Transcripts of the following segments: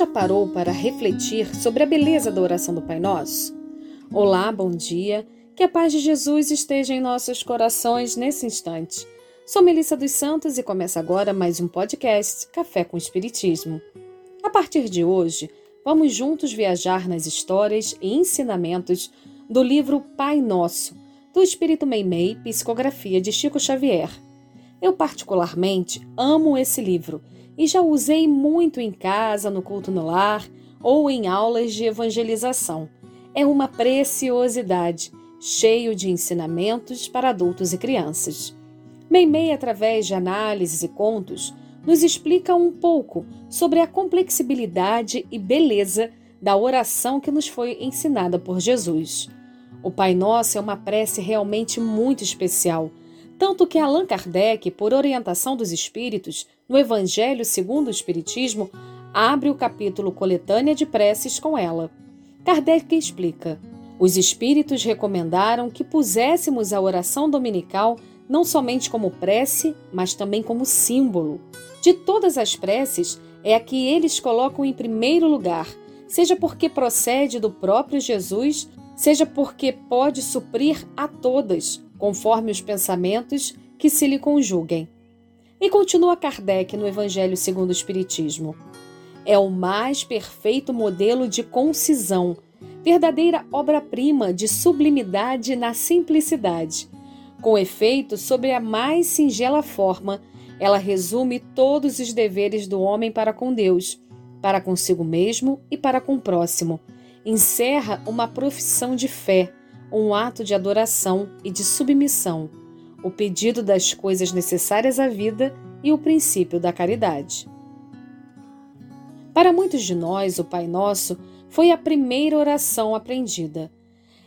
Já parou para refletir sobre a beleza da oração do Pai Nosso? Olá, bom dia. Que a paz de Jesus esteja em nossos corações nesse instante. Sou Melissa dos Santos e começa agora mais um podcast Café com Espiritismo. A partir de hoje, vamos juntos viajar nas histórias e ensinamentos do livro Pai Nosso, do Espírito Meimei, psicografia de Chico Xavier. Eu particularmente amo esse livro e já usei muito em casa, no culto no lar ou em aulas de evangelização. É uma preciosidade, cheio de ensinamentos para adultos e crianças. Meimei, através de análises e contos, nos explica um pouco sobre a complexibilidade e beleza da oração que nos foi ensinada por Jesus. O Pai Nosso é uma prece realmente muito especial, tanto que Allan Kardec, por orientação dos espíritos, no Evangelho segundo o Espiritismo, abre o capítulo Coletânea de Preces com ela. Kardec explica: Os espíritos recomendaram que puséssemos a oração dominical não somente como prece, mas também como símbolo. De todas as preces, é a que eles colocam em primeiro lugar, seja porque procede do próprio Jesus, seja porque pode suprir a todas, conforme os pensamentos que se lhe conjuguem. E continua Kardec no Evangelho segundo o Espiritismo. É o mais perfeito modelo de concisão, verdadeira obra-prima de sublimidade na simplicidade. Com efeito, sobre a mais singela forma, ela resume todos os deveres do homem para com Deus, para consigo mesmo e para com o próximo. Encerra uma profissão de fé, um ato de adoração e de submissão, o pedido das coisas necessárias à vida e o princípio da caridade. Para muitos de nós, o Pai Nosso foi a primeira oração aprendida.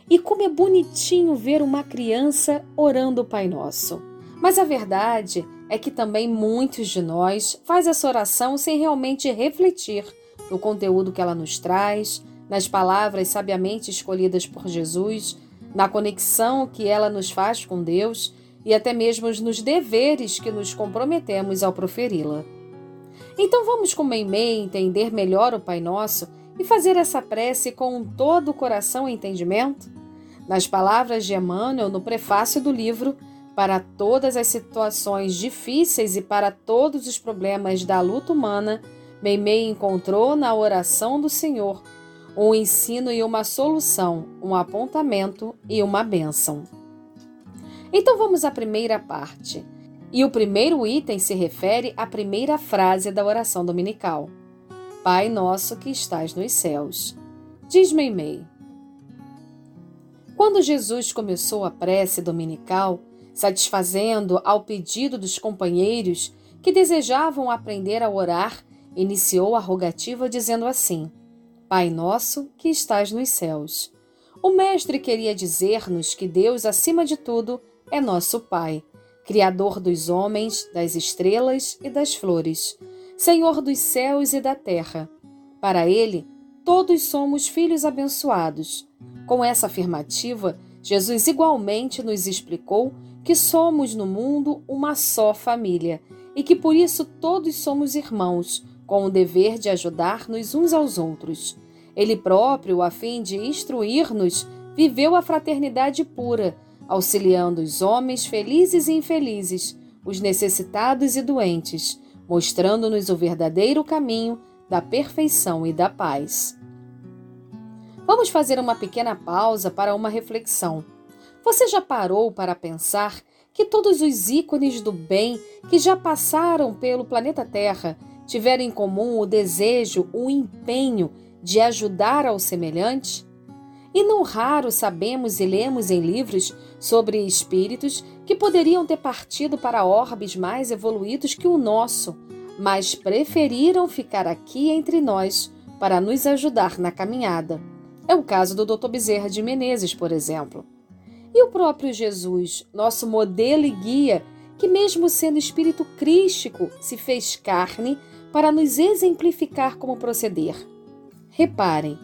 E como é bonitinho ver uma criança orando o Pai Nosso. Mas a verdade é que também muitos de nós faz essa oração sem realmente refletir no conteúdo que ela nos traz, nas palavras sabiamente escolhidas por Jesus na conexão que ela nos faz com Deus e até mesmo nos deveres que nos comprometemos ao proferi-la. Então vamos com Meimei entender melhor o Pai Nosso e fazer essa prece com todo o coração e entendimento? Nas palavras de Emmanuel no prefácio do livro, para todas as situações difíceis e para todos os problemas da luta humana, Meimei encontrou na oração do Senhor um ensino e uma solução, um apontamento e uma bênção. Então vamos à primeira parte. E o primeiro item se refere à primeira frase da oração dominical: Pai nosso que estás nos céus. Diz Meimei. Quando Jesus começou a prece dominical, satisfazendo ao pedido dos companheiros que desejavam aprender a orar, iniciou a rogativa dizendo assim: Pai nosso que estás nos céus. O Mestre queria dizer-nos que Deus, acima de tudo, é nosso Pai, Criador dos homens, das estrelas e das flores, Senhor dos céus e da terra. Para Ele, todos somos filhos abençoados. Com essa afirmativa, Jesus igualmente nos explicou que somos no mundo uma só família e que por isso todos somos irmãos, com o dever de ajudar-nos uns aos outros. Ele próprio, a fim de instruir-nos, viveu a fraternidade pura, auxiliando os homens felizes e infelizes, os necessitados e doentes, mostrando-nos o verdadeiro caminho da perfeição e da paz. Vamos fazer uma pequena pausa para uma reflexão. Você já parou para pensar que todos os ícones do bem que já passaram pelo planeta Terra tiveram em comum o desejo, o empenho de ajudar ao semelhante? E não raro sabemos e lemos em livros sobre espíritos que poderiam ter partido para orbes mais evoluídos que o nosso, mas preferiram ficar aqui entre nós para nos ajudar na caminhada. É o caso do Dr. Bezerra de Menezes, por exemplo. E o próprio Jesus, nosso modelo e guia, que, mesmo sendo espírito crístico, se fez carne para nos exemplificar como proceder. Reparem,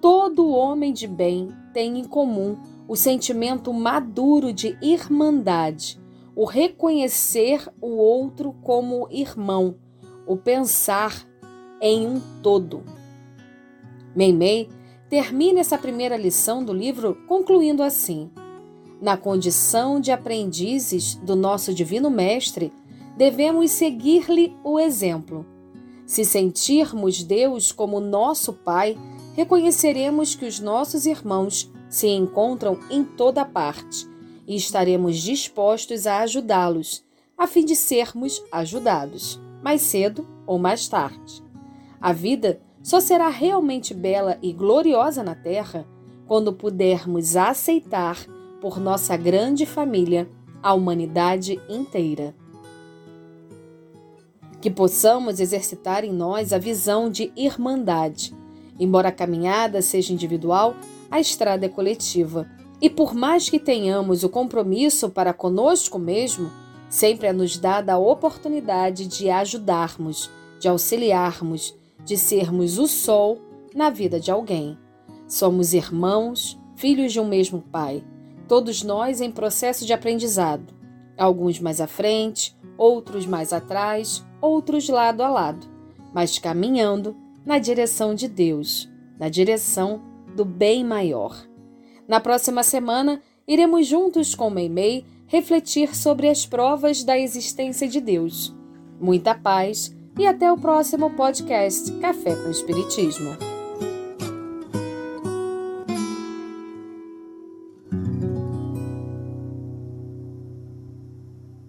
todo homem de bem tem em comum o sentimento maduro de irmandade, o reconhecer o outro como irmão, o pensar em um todo. Meimei termina essa primeira lição do livro concluindo assim: Na condição de aprendizes do nosso Divino Mestre, devemos seguir-lhe o exemplo. Se sentirmos Deus como nosso Pai, reconheceremos que os nossos irmãos se encontram em toda parte e estaremos dispostos a ajudá-los, a fim de sermos ajudados, mais cedo ou mais tarde. A vida só será realmente bela e gloriosa na Terra quando pudermos aceitar por nossa grande família a humanidade inteira. Que possamos exercitar em nós a visão de irmandade. Embora a caminhada seja individual, a estrada é coletiva. E por mais que tenhamos o compromisso para conosco mesmo, sempre é nos dada a oportunidade de ajudarmos, de auxiliarmos, de sermos o sol na vida de alguém. Somos irmãos, filhos de um mesmo Pai, todos nós em processo de aprendizado, alguns mais à frente, outros mais atrás, outros lado a lado, mas caminhando na direção de Deus, na direção do bem maior. Na próxima semana, iremos juntos com Meimei refletir sobre as provas da existência de Deus. Muita paz e até o próximo podcast Café com Espiritismo.